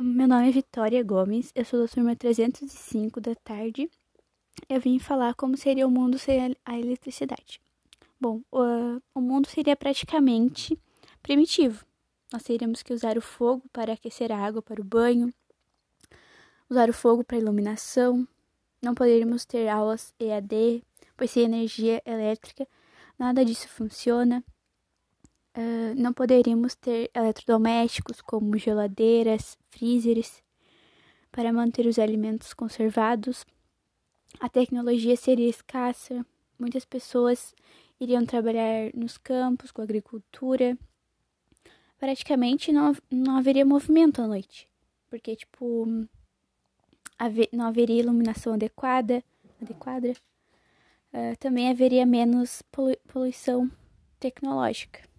Meu nome é Vitória Gomes, eu sou da turma 305 da tarde. Eu vim falar como seria o mundo sem a eletricidade. Bom, o, o mundo seria praticamente primitivo. Nós teríamos que usar o fogo para aquecer a água para o banho, usar o fogo para iluminação. Não poderíamos ter aulas EAD, pois sem energia elétrica nada disso funciona. Uh, não poderíamos ter eletrodomésticos como geladeiras, freezers, para manter os alimentos conservados. A tecnologia seria escassa, muitas pessoas iriam trabalhar nos campos, com agricultura. Praticamente não, não haveria movimento à noite, porque, tipo, não haveria iluminação adequada. adequada. Uh, também haveria menos poluição tecnológica.